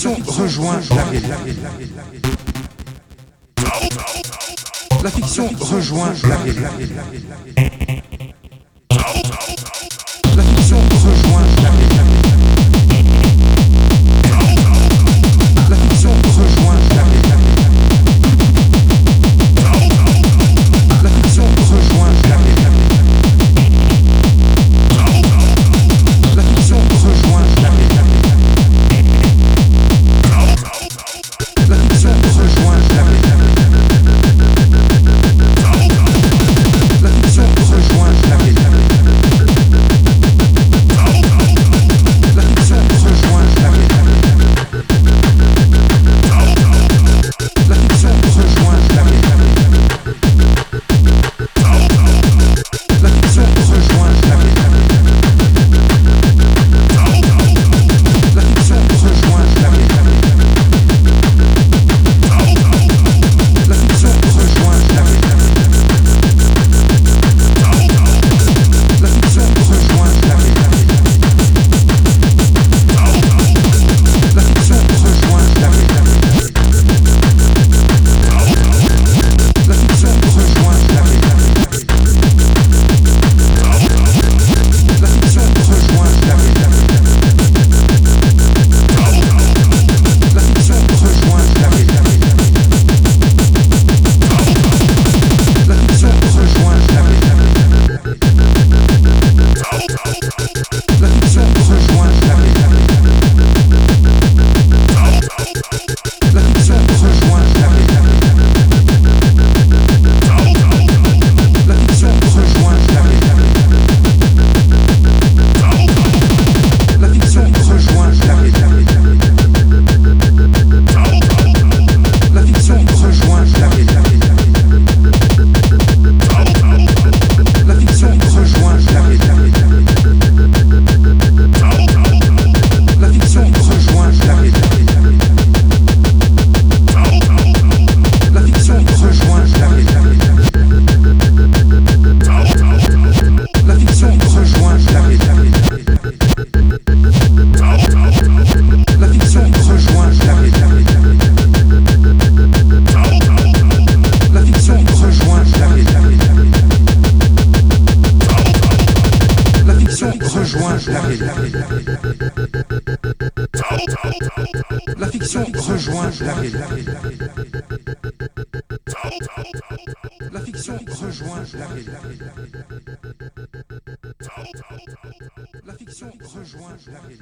fiction rejoint la réalité. La fiction rejoint la réalité. La fiction rejoint la réalité. La fiction rejoint la réalité. La fiction rejoint la réalité.